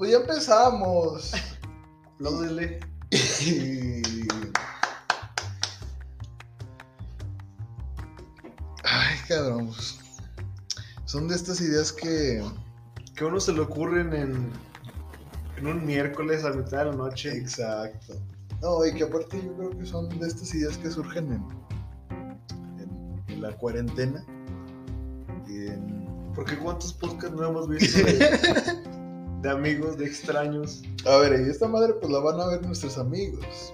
Pues ya empezamos. Apláudele. Ay, cabrón. pues, Son de estas ideas que. Que a uno se le ocurren en, en un miércoles a mitad de la noche. Exacto. No, y que aparte yo creo que son de estas ideas que surgen en, en, en la cuarentena. En- Porque cuántos podcasts no hemos visto de, de amigos, de extraños. A ver, y esta madre pues la van a ver nuestros amigos.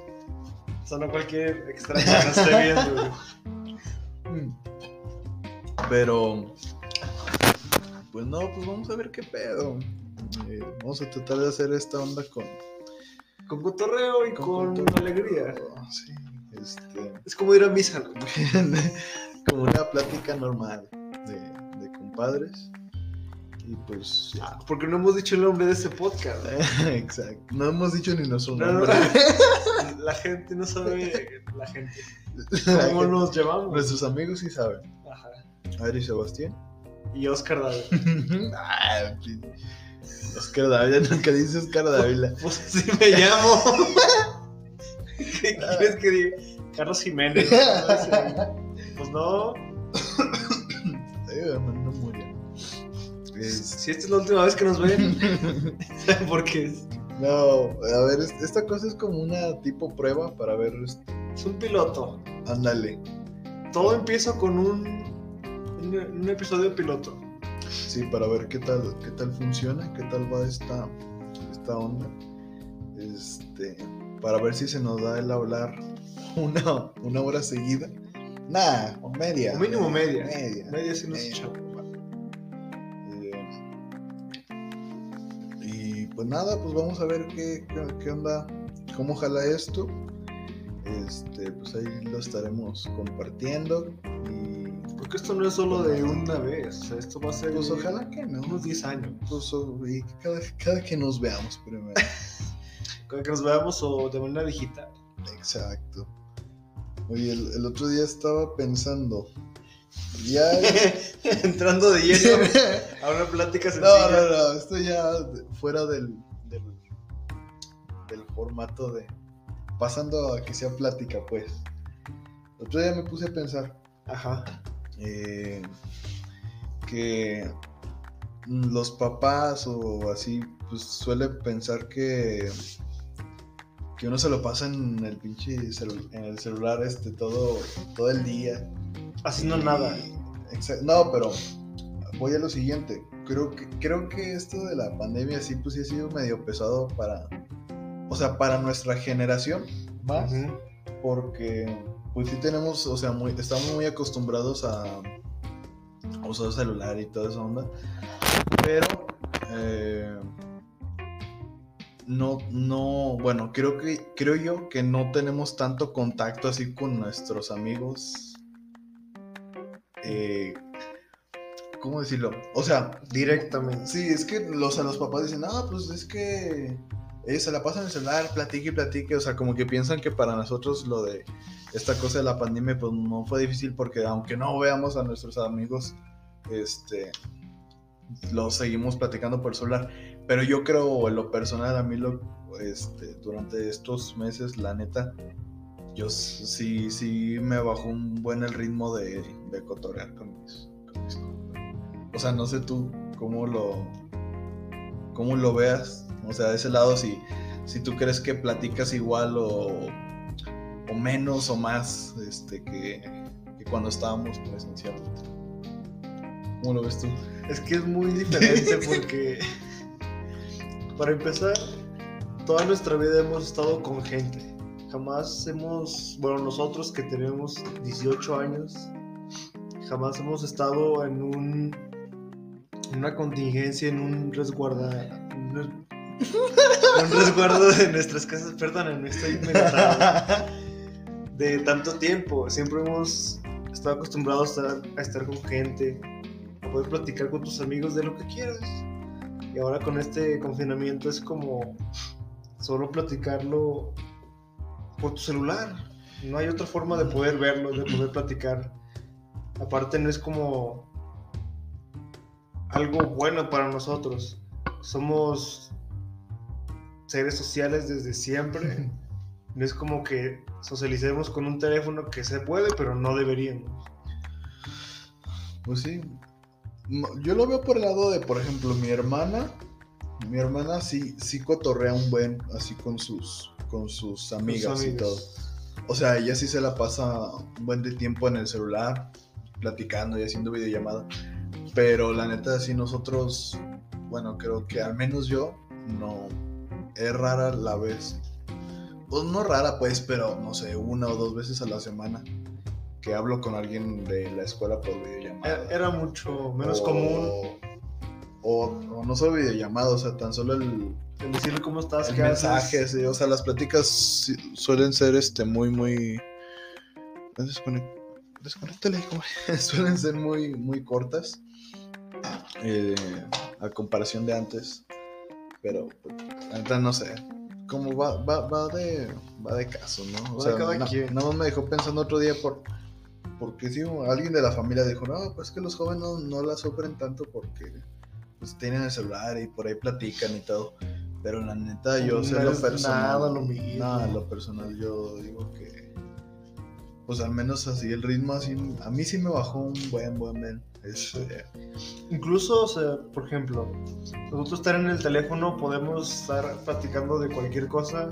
O sea, no cualquier extraño que esté viendo. güey. Mm. Pero, pues no, pues vamos a ver qué pedo. Eh, vamos a tratar de hacer esta onda con, Con cotorreo y con, cotorreo. alegría. Sí, este, Es como ir a misa. como una plática normal de, de compadres. Y pues, Ah, Porque no hemos dicho el nombre de ese podcast. exacto. No hemos dicho ni nuestro No, no, nombre. La gente no sabe. La gente. La ¿Cómo gente- nos llevamos? Nuestros amigos sí saben. Ajá. Ari Sebastián. Y Oscar David. ah. Oscar Dávila, nunca dice Oscar Dávila. Pues así me llamo. ¿Qué quieres que diga? Carlos Jiménez. ¿no? Pues no. Hermano, Si esta es la última vez que nos ven, ¿saben por qué? Es, No, a ver, es- esta cosa es como una tipo prueba para ver. es- un piloto. Ándale. Todo empieza con un, un, un episodio piloto. Sí, para ver qué tal, qué tal funciona, qué tal va esta, esta onda. Este, para ver si se nos da el hablar una, una hora seguida. Nah, o media. O mínimo media. Media. Media sí nos media. Nada, pues vamos a ver qué, qué, qué onda, cómo jala esto. Este, pues ahí lo estaremos compartiendo. Y Porque esto no es solo de una vez. O sea, esto va a ser pues ojalá que no. unos 10 años. Pues, y cada, cada que nos veamos primero. Cada que nos veamos o de manera digital. Exacto. Oye, el, el otro día estaba pensando. Ya. Entrando de lleno a una plática no, sencilla. no, no. Esto ya fuera del, del, del formato de. Pasando a que sea plática, pues. El otro día me puse a pensar Ajá. eh, que los papás o así, pues suele pensar que. Que uno se lo pasa en el pinche en el celular este todo, todo el día. Haciendo Y- nada. No, pero voy a lo siguiente. Creo que, creo que esto de la pandemia sí, pues sí ha sido medio pesado para, o sea, para nuestra generación más, porque pues sí tenemos, o sea, muy, estamos muy acostumbrados a, a usar celular y toda esa onda, pero eh, no, no, bueno, creo que, creo yo que no tenemos tanto contacto así con nuestros amigos eh, ¿cómo decirlo? O sea, Directamente. sí, es que los, a los papás dicen, no, pues es que ellos se la pasan en el celular, platique y platique, o sea, como que piensan que para nosotros lo de esta cosa de la pandemia, pues no fue difícil porque aunque no veamos a nuestros amigos, este, los seguimos platicando por celular. Pero yo creo, en lo personal, a mí lo, este, durante estos meses, la neta, yo sí, sí me bajó un buen el ritmo de, de cotorrear con mis, con mis. O sea, no sé tú cómo lo, cómo lo veas. O sea, de ese lado, si, si tú crees que platicas igual o, o menos o más este, que, que cuando estábamos presencialmente. ¿Cómo lo ves tú? Es que es muy diferente porque, para empezar, toda nuestra vida hemos estado con gente. Jamás hemos, bueno, nosotros que tenemos 18 años, jamás hemos estado en un en una contingencia, en un resguarda, en un, resguardo de nuestras casas, perdón, no estoy de tanto tiempo. Siempre hemos estado acostumbrados a estar, a estar con gente, a poder platicar con tus amigos de lo que quieras. Y ahora con este confinamiento es como solo platicarlo por tu celular. No hay otra forma de poder verlo, de poder platicar. Aparte no es como algo bueno para nosotros. Somos seres sociales desde siempre. No es como que socialicemos con un teléfono que se puede, pero no deberíamos. Pues sí. Yo lo veo por el lado de, por ejemplo, mi hermana. Mi hermana sí, sí cotorrea un buen, así con sus, con sus amigas y todo. O sea, ella sí se la pasa un buen de tiempo en el celular, platicando y haciendo videollamada. Pero la neta, sí nosotros, bueno, creo que al menos yo, no, es rara la vez. Pues no rara, pues, pero no sé, una o dos veces a la semana que hablo con alguien de la escuela por videollamada. Era, era mucho menos O- común O, o no solo videollamada, o sea, tan solo el, el decirle cómo estás, el qué mensaje, haces. sí, o sea, las pláticas suelen ser este muy, muy. Desconéctale, suelen ser muy, muy cortas. eh, a comparación de antes. Pero, pues, la neta, no sé. Como va, va, va de. va de caso, ¿no? O de cada na- quien. nada más me dejó pensando otro día por. Porque sí, alguien de la familia dijo, no, pues que los jóvenes no, no la sufren tanto porque pues, tienen el celular y por ahí platican y todo. Pero la neta, yo sé No lo es personal. nada lo mismo. Nada, lo personal, yo digo que. Pues al menos así, el ritmo así. A mí sí me bajó un buen, buen, buen. Este, Incluso, o sea, por ejemplo, nosotros estar en el teléfono podemos estar platicando de cualquier cosa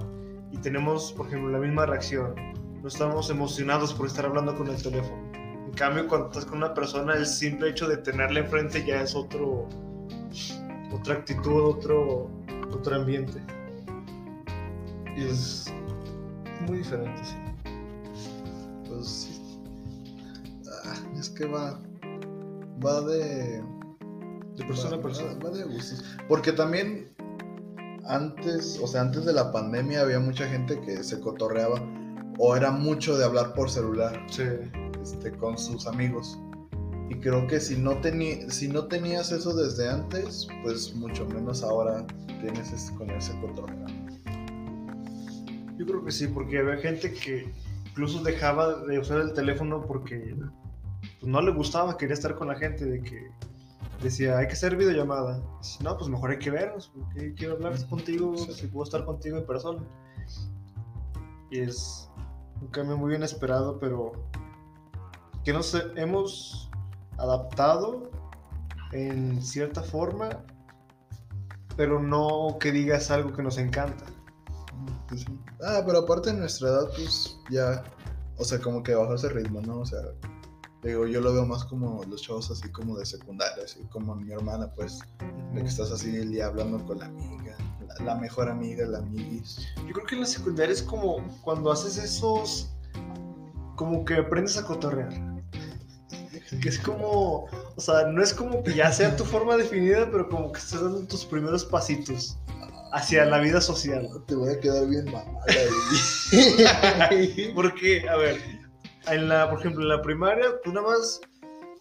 y tenemos, por ejemplo, la misma reacción. No estamos emocionados por estar hablando con el teléfono. En cambio, cuando estás con una persona, el simple hecho de tenerla enfrente ya es otro, otra actitud, otro, otro ambiente. Y es muy diferente, sí. pues sí. Ah, es que va. Va de. De persona a persona. Va, va de gustos. Porque también. Antes, o sea, antes de la pandemia había mucha gente que se cotorreaba. O era mucho de hablar por celular. Sí. este, con sus amigos. Y creo que si no, si no tenías eso desde antes, pues mucho menos ahora tienes ese- con ese cotorreo. Yo creo que sí, porque había gente que incluso dejaba de usar el teléfono porque pues, no le gustaba, quería estar con la gente, de que decía, hay que hacer videollamada. Dice, no, pues mejor hay que vernos, porque quiero hablar contigo, Sí. si puedo estar contigo en persona. Y es un cambio muy inesperado, pero que nos hemos adaptado en cierta forma, pero no que digas algo que nos encanta. Pues. Ah, pero aparte de nuestra edad, pues ya, o sea, como que bajó ese ritmo, ¿no? O sea, digo, yo lo veo más como los chavos así como de secundaria, así como mi hermana, pues, de que estás así el día hablando con la amiga, la, la mejor amiga, la amiguis. Yo creo que en la secundaria es como cuando haces esos. Como que aprendes a cotorrear. Que es como. O sea, no es como que ya sea tu forma definida, pero como que estás dando tus primeros pasitos hacia la vida social. Te voy a quedar bien mamada. Porque, a ver, en la, por ejemplo, en la primaria, tú nada más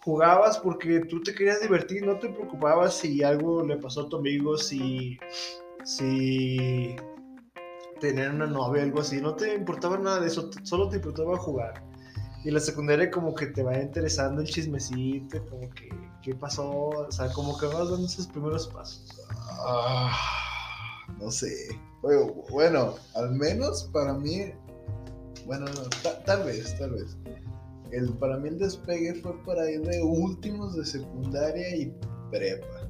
jugabas porque tú te querías divertir, no te preocupabas si algo le pasó a tu amigo, si. si. tener una novia algo así, no te importaba nada de eso, solo te importaba jugar. Y la secundaria como que te va interesando el chismecito, como que qué pasó, o sea, como que vas dando esos primeros pasos. Ah, no sé. Bueno, al menos para mí, bueno, no, ta- tal vez, tal vez. El, para mí el despegue fue por ahí de últimos de secundaria y prepa.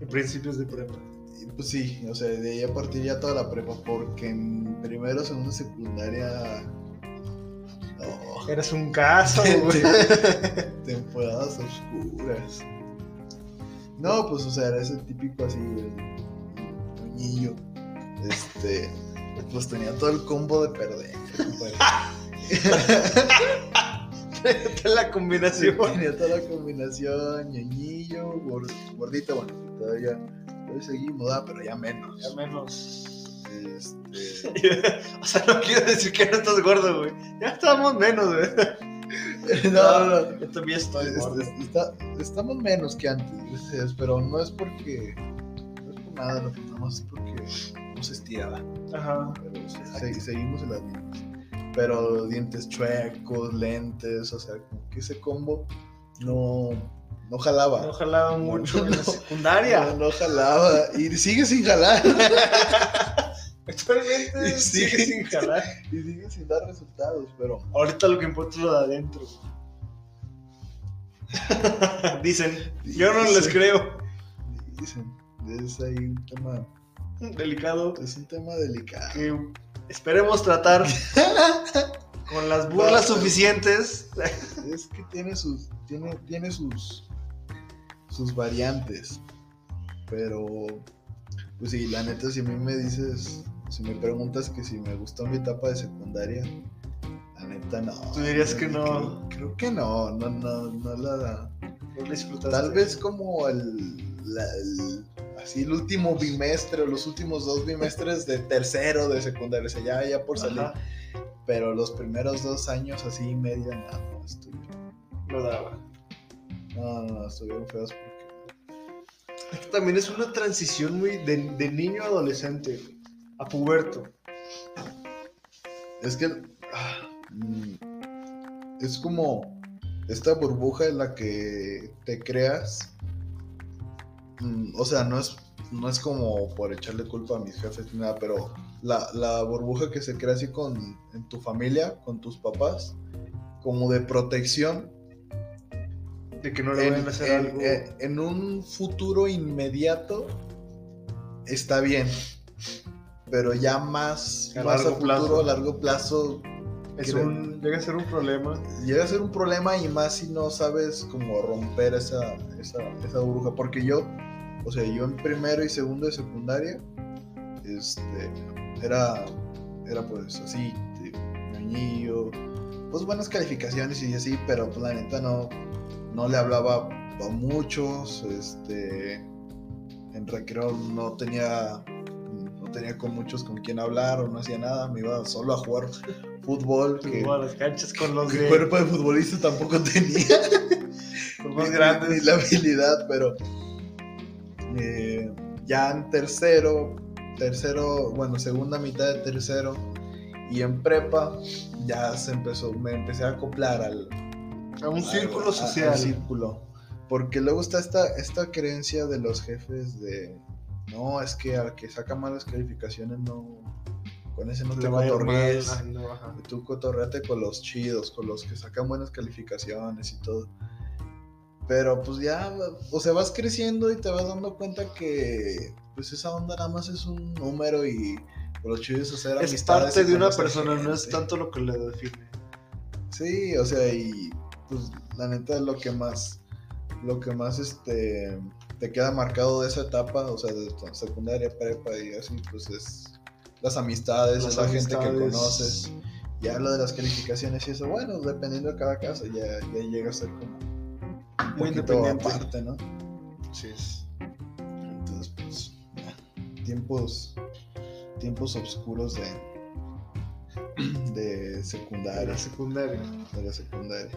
En principios de prepa. Y pues sí, o sea, de ahí a partir ya toda la prepa, porque en primero, segundo, secundaria... No, Eras un caso, güey. temporadas oscuras. No, pues, o sea, era ese típico así, el. Este, pues tenía todo el combo de perder. compadre. la combinación. tenía toda la combinación, ñoñillo, gor- gordito, bueno, todavía, todavía seguimos, ah, pero ya menos. Ya menos. Este, o sea, no quiero decir que no estás gordo, güey. Ya estamos menos, güey. no, no, no. Yo también estoy Es- gordo. es- está- estamos menos que antes, pero no es porque. No es por nada, lo que más es porque no se estiraba. Ajá. Pero se- seguimos en las mismas. Pero dientes chuecos, lentes, o sea, como que ese combo no, no jalaba. No jalaba mucho en la No. secundaria. No, no jalaba. Y sigue sin jalar. Actualmente Y sigue sigue. sin jalar. Y sigue sin dar resultados, pero Ahorita lo que importa es lo de adentro. Dicen, yo no les creo. dicen, es ahí un tema, Delicado es un tema delicado. que esperemos tratar con las burlas No. suficientes. Es que tiene sus, tiene, tiene sus, sus variantes, pero, pues sí, la neta, si a mí me dices, si me preguntas que si me gustó mi etapa de secundaria, la neta no. Tú dirías que no. Creo, creo que no, no, no, no la... No disfrutaste. Tal vez como el, la- el- así el último bimestre o los últimos dos bimestres de tercero de secundaria, o sea, ya, ya por salir. Ajá, Pero los primeros dos años así y medio, nada, no, estuvieron, no daba. no, no, estuvieron feos porque... También es una transición muy de, de niño a adolescente a puberto. Es que ah, mm, es como esta burbuja en la que te creas. mm, o sea, no es, no es como por echarle culpa a mis jefes ni nada, pero la, la burbuja que se crea así con en tu familia, con tus papás, como de protección. De que no le En, vayan a hacer en- algo. en- en un futuro inmediato está bien. Pero ya más, A más a futuro, plazo. a largo plazo, es creo- un, llega a ser un problema. llega a ser un problema y más si no sabes cómo romper esa, esa, esa burbuja. Porque yo, o sea, yo en primero y segundo de secundaria, este, era, era pues así, de ñoñillo, pues buenas calificaciones y así, pero pues la neta no, no le hablaba a muchos, este, en recreo no tenía, tenía con muchos con quien hablar o no hacía nada, me iba solo a jugar fútbol, que, a las canchas con los que de cuerpo de futbolista tampoco tenía. los más ni- grandes. ni la habilidad, pero eh, ya en tercero, tercero, bueno, segunda mitad de tercero y en prepa ya se empezó, me empecé a acoplar al, a un al- círculo a- al social. círculo. Porque luego está esta, esta creencia de los jefes de, no, es que al que saca malas calificaciones no, con ese no Le te cotorrees. Ay, no, tú cotorreate con los chidos, con los que sacan buenas calificaciones y todo. Pero pues ya, o sea, vas creciendo y te vas dando cuenta que pues esa onda nada más es un número y lo chido es hacer Es parte de una persona, no es tanto lo que le define. Sí, o sea, y pues la neta es lo que más, lo que más este, te queda marcado de esa etapa, o sea, de tu secundaria, prepa y así, pues es las amistades, Las es la gente que conoces. Ya lo de las calificaciones y eso, bueno, dependiendo de cada caso, ya, ya llega a ser como un Muy independiente. aparte, ¿no? Sí, es. Entonces, pues, ya, tiempos, tiempos oscuros de, de De secundaria, la secundaria. de la secundaria.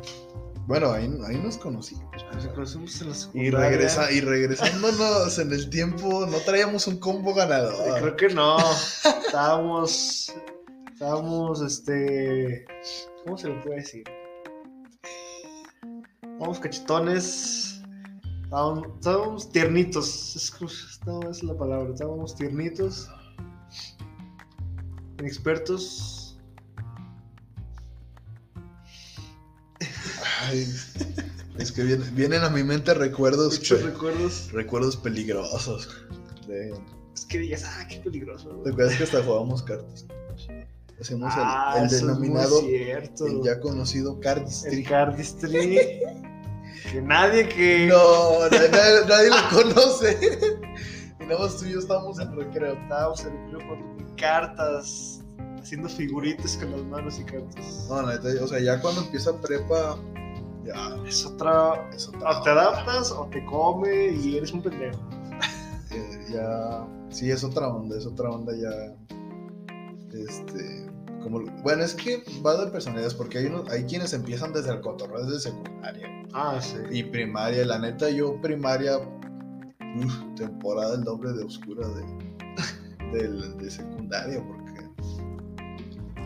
Bueno, ahí, ahí nos conocimos. Nos conocimos en la Y, regresa, y regresándonos en el tiempo, no traíamos un combo ganador. Creo que no. Estábamos. Estábamos, este. ¿Cómo se le puede decir? Estábamos cachetones. Estábamos, estábamos tiernitos. Es, no, es la palabra. Estábamos tiernitos. Inexpertos. Ay, es que vienen, vienen a mi mente recuerdos, Muchos recuerdos. recuerdos peligrosos. De, Es que digas, ah, qué peligroso. ¿Te acuerdas que hasta jugábamos cartas? Hacemos el- Ah, el, denominado, el ya conocido cardistry. El cardistry. que nadie que. No, na- na- nadie lo conoce. Y nada más tú y yo estábamos en recreo. Estábamos en el club con cartas, haciendo figuritas con las manos y cartas. No, neta, o sea, ya cuando empieza prepa, ya Es otra. es otra O te adaptas o te come y eres un pendejo. eh, ya sí es otra onda, es otra onda ya este como bueno, es que va de personalidades porque hay unos, hay quienes empiezan desde el cotorreo desde secundaria Ah, sí. y primaria, la neta yo primaria uf, temporada el doble de oscura de del- de secundaria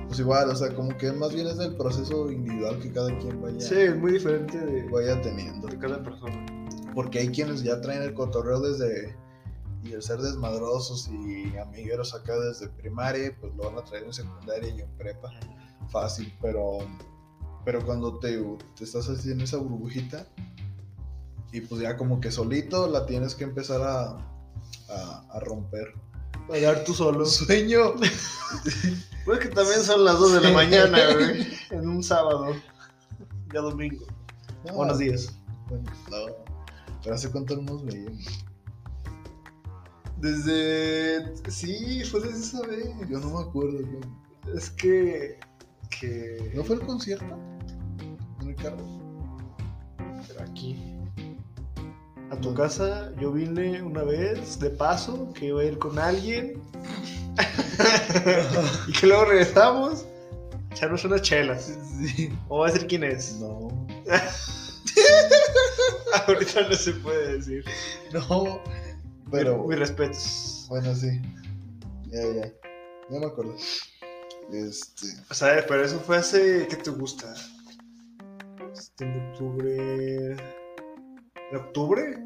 pues igual, o sea, como que más bien es del proceso individual que cada quien vaya Sí, es muy diferente de, vaya teniendo. de cada persona. Porque hay quienes ya traen el cotorreo desde, y el ser desmadrosos y amigueros acá desde primaria, pues lo van a traer en secundaria y en prepa. Fácil, pero, pero cuando te, te estás en esa burbujita y pues ya como que solito la tienes que empezar a, a, a romper. Pagar tú solo. Sueño. Pues que también son las 2 de la mañana, güey. En un sábado. Ya domingo. No, Buenos días. bueno, no. Pero hace cuánto no nos veíamos. Desde. Sí, fue desde esa vez. Yo no me acuerdo. ¿no? Es que. Que. ¿No fue el concierto? ¿En el carro? Pero aquí. A tu casa yo vine una vez de paso, que iba a ir con alguien. y que luego regresamos. Echarnos unas chelas. Sí. O va a decir quién es. No. Ahorita no se puede decir. No. Pero. Mis respetos. Bueno, sí. Ya, ya. Ya me acuerdo. Este. O sea, pero eso fue hace. ¿Qué te gusta? Septiembre, octubre. ¿De octubre?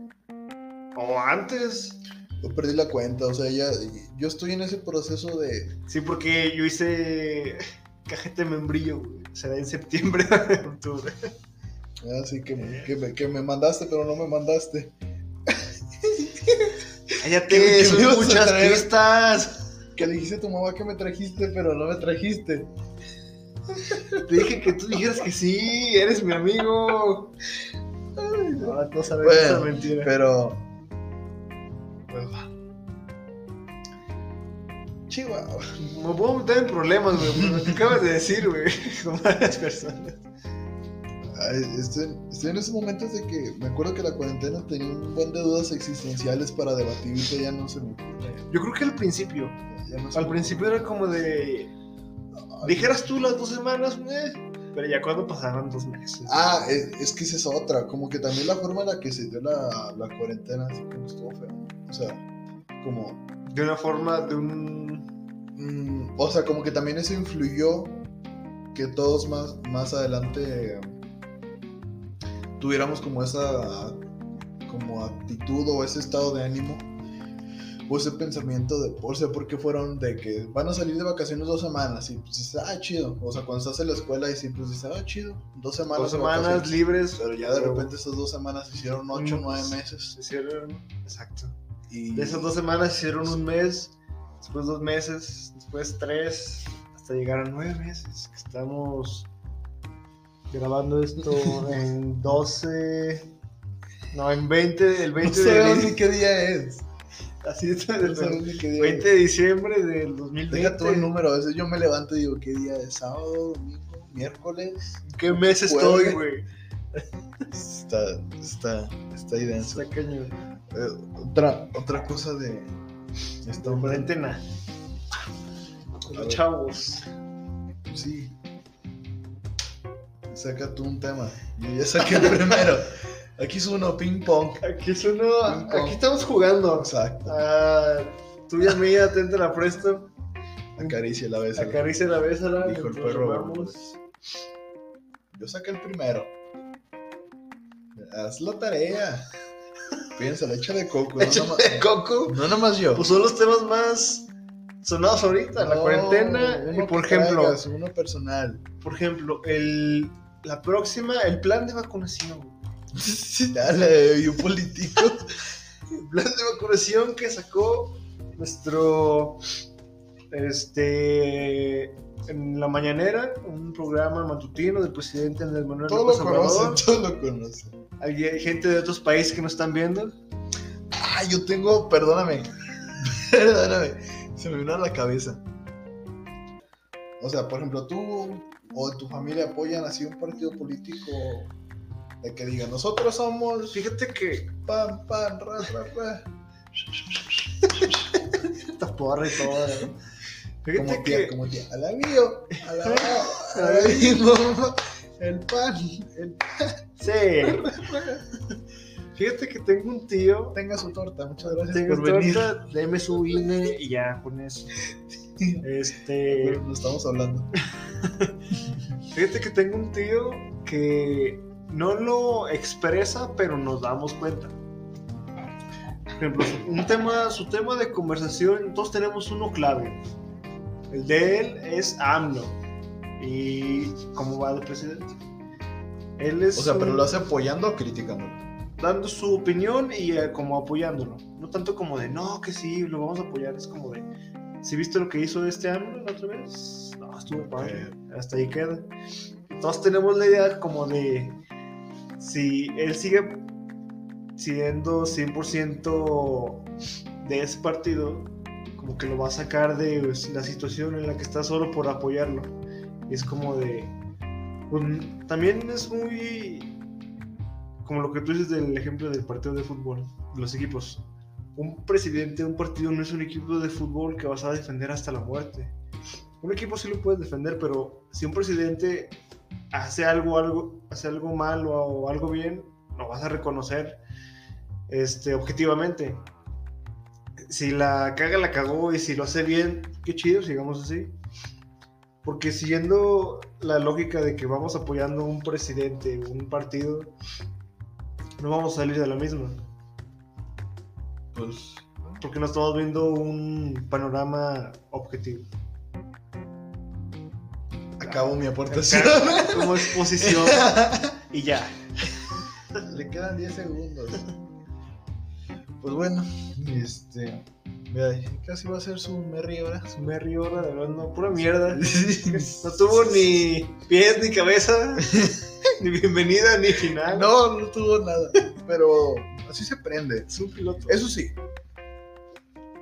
¿O antes? Yo perdí la cuenta. O sea, ya. Yo estoy en ese proceso de. Sí, porque yo hice cajete membrillo, güey. Será en septiembre octubre. Así ah, que, me- que, me, que me mandaste, pero no me mandaste. Cállate, ¿Qué- qué me son ibas a muchas pistas. Que le dijiste a tu mamá que me trajiste, pero no me trajiste. Te dije que tú dijeras que sí, eres mi amigo. No, no sabes Bueno, esa mentira. Pero. Pues va. Chihuahua. Me puedo meter en problemas, güey, lo que acabas de decir, güey, con varias personas. Estoy, estoy en esos momentos de que me acuerdo que la cuarentena tenía un buen de dudas existenciales para debatir y ya no se me ocurre. Yo creo que al principio, Ya no se al principio era como de, dijeras tú las dos semanas, eh, pero ya cuando pasaron dos meses. Ah, es, es que esa es otra. Como que también la forma en la que se dio la, la cuarentena, así como estuvo feo. O sea, como. De una forma, de un... mm, o sea, como que también eso influyó que todos más, más adelante tuviéramos como esa como actitud o ese estado de ánimo o ese pensamiento de, o sea, porque fueron de que van a salir de vacaciones dos semanas y pues dices, ah, chido. O sea, cuando estás en la escuela y siempre dices, ah, chido, dos semanas. Dos semanas vacaciones". libres. Pero ya de repente esas dos semanas se hicieron ocho, Mm, nueve meses. Se hicieron, exacto. Y De esas dos semanas se hicieron un mes, después dos meses, después tres, hasta llegar a nueve meses. Estamos grabando esto en 12, no, en 20, el no 20 sabemos de ni qué día es. Así está, No el qué día 20 de diciembre del 2020. Deja todo el número. A veces yo me levanto y digo, ¿qué día es? ¿Sábado, domingo, miércoles? ¿Qué mes estoy, Jueves. güey? Está, está, está ahí denso. Está cañón. Eh, otra, otra cosa de esta hombre. Cuarentena. Los chavos. Sí. Saca tú un tema. Yo ya saqué el primero. Aquí es uno, ping pong. Aquí es uno. Aquí estamos jugando. Exacto. Ah, tuya mía, te te la presto. Acaricia la vez. Acaricia la bésala. Dijo el perro. vamos. Yo saqué el primero. Haz la tarea. Piensa, la echa de coco. No, Échale nomás, coco. no nomás yo. Pues son los temas más sonados ahorita, la No, cuarentena. uno Y por ejemplo, traigas, uno personal. por ejemplo, el, la próxima, el plan de vacunación. Dale, y un político. El plan de vacunación que sacó nuestro. Este. En la mañanera, un programa matutino del presidente Andrés Manuel Todo López lo conocen, todo lo conocen. Hay hay gente de otros países que nos están viendo. Ah, yo tengo, perdóname. perdóname. Se me vino a la cabeza. O sea, por ejemplo, tú o tu familia apoyan así un partido político de que diga, nosotros somos Fíjate que pan, pan, ra, ra, ra. esta porra y todo. ¿no? Fíjate Como tía, que como tía, alabío, alabao, alabío, el pan, el Sí. Fíjate que tengo un tío. tenga su torta, muchas gracias Tengo por venir. torta, deme su INE y ya con eso. Este. Pero no estamos hablando. Fíjate que tengo un tío que no lo expresa, pero nos damos cuenta. Por ejemplo, un tema, su tema de conversación, todos tenemos uno clave. El de él es AMLO. ¿Y cómo va de presidente? Él es O sea, pero un- lo hace apoyando o criticando. dando su opinión y eh, como apoyándolo. No tanto como de, no, que sí, lo vamos a apoyar. Es como de, ¿sí viste lo que hizo este AMLO la otra vez? No, estuvo padre. Hasta ahí queda. Todos tenemos la idea como de, si él sigue siendo 100% de ese partido, como que lo va a sacar de la situación en la que está solo por apoyarlo. Y es como de... pues, también es muy... Como lo que tú dices del ejemplo del partido de fútbol, los equipos. Un presidente de un partido no es un equipo de fútbol que vas a defender hasta la muerte. Un equipo sí lo puedes defender, pero si un presidente hace algo, algo, hace algo mal o, algo bien, lo vas a reconocer este, objetivamente. Si la caga, la cagó y si lo hace bien, qué chido, sigamos así. Porque siguiendo la lógica de que vamos apoyando un presidente, un partido, no vamos a salir de la misma. Pues, Porque no estamos viendo un panorama objetivo. Acabo mi aportación. Como exposición y ya. Le quedan 10 segundos. Pues bueno, este. Mira, casi va a ser su Merry hora. Me río ahora de verdad, no, pura mierda. No tuvo ni pies ni cabeza, ni bienvenida ni final. No, no tuvo nada. Pero así se prende. es un piloto. Eso sí.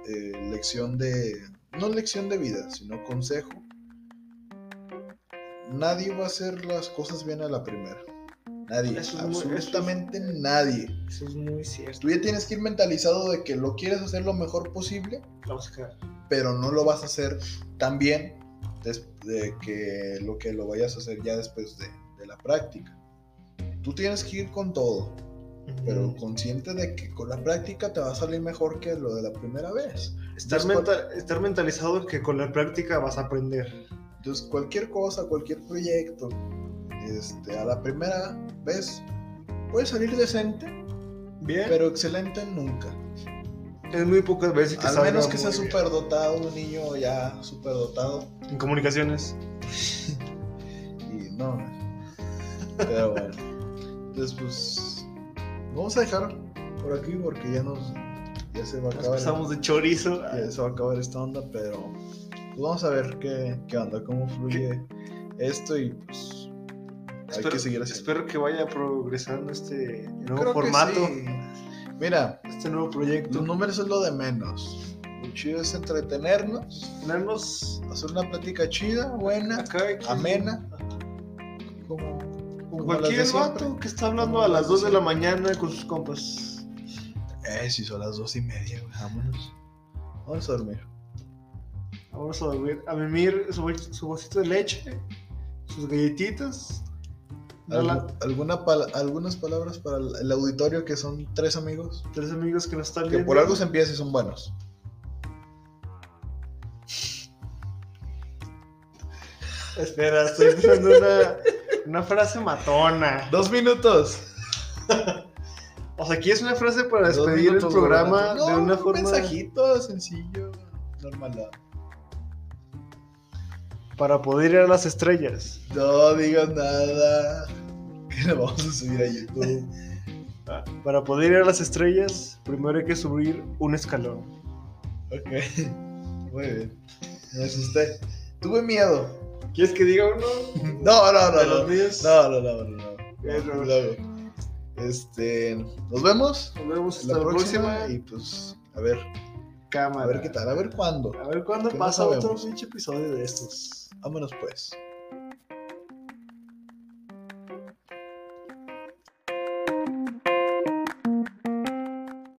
eh, lección de. No lección de vida, sino consejo. Nadie va a hacer las cosas bien a la primera. Nadie. Eso es muy- eso es- absolutamente nadie. Eso es muy cierto. Tú ya tienes que ir mentalizado de que lo quieres hacer lo mejor posible, pero no lo vas a hacer tan bien de que lo que lo vayas a hacer ya después de, de la práctica. Tú tienes que ir con todo, pero consciente de que con la práctica te va a salir mejor que lo de la primera vez. estar, mental- estar mentalizado que con la práctica vas a aprender. Entonces, cualquier cosa, cualquier proyecto, este, a la primera vez puede salir decente, Bien. pero excelente nunca. es muy pocas veces que Al menos que sea superdotado, un niño ya superdotado. En comunicaciones. Y no. Pero bueno. Entonces, pues. Vamos a dejar por aquí porque ya nos. Ya se va a Nos acabar. pasamos de chorizo. Ya se va a acabar esta onda, pero. Pues vamos a ver qué, qué onda, cómo fluye esto y pues. Hay Espero, que seguir haciendo. espero que vaya progresando este nuevo Creo formato, sí. Mira, este nuevo proyecto. los números es lo de menos. Lo chido es entretenernos, Tenernos hacer una plática chida, buena, acá amena. como, como cualquier vato que está hablando a las las de 2 de la mañana con sus compas. Eh, si son las dos y media, güey, vámonos. Vamos a dormir. Vamos a dormir, a mimir su, su vasito de leche, sus galletitas. La- alguna pala- algunas palabras para el auditorio que son tres amigos. tres amigos que nos están Que viendo. por algo se empieza y son buenos. Espera, estoy pensando una, una frase matona. Dos minutos. O sea, aquí es una frase para despedir el programa de una un forma mensajito sencillo, normal. Para poder ir a las estrellas. No digas nada. Que lo vamos a subir a YouTube. Para poder ir a las estrellas, primero hay que subir un escalón. Ok. Muy bien. Me asusté. Tuve miedo. ¿Quieres que diga uno? No, no, no. de no. los míos? No, no, no, no. no. Luego. Este, nos vemos Nos vemos la hasta la próxima, próxima. y pues a ver, cámara. a ver qué tal, a ver cuándo. A ver cuándo no pasa otro pinche episodio de estos. Vámonos pues.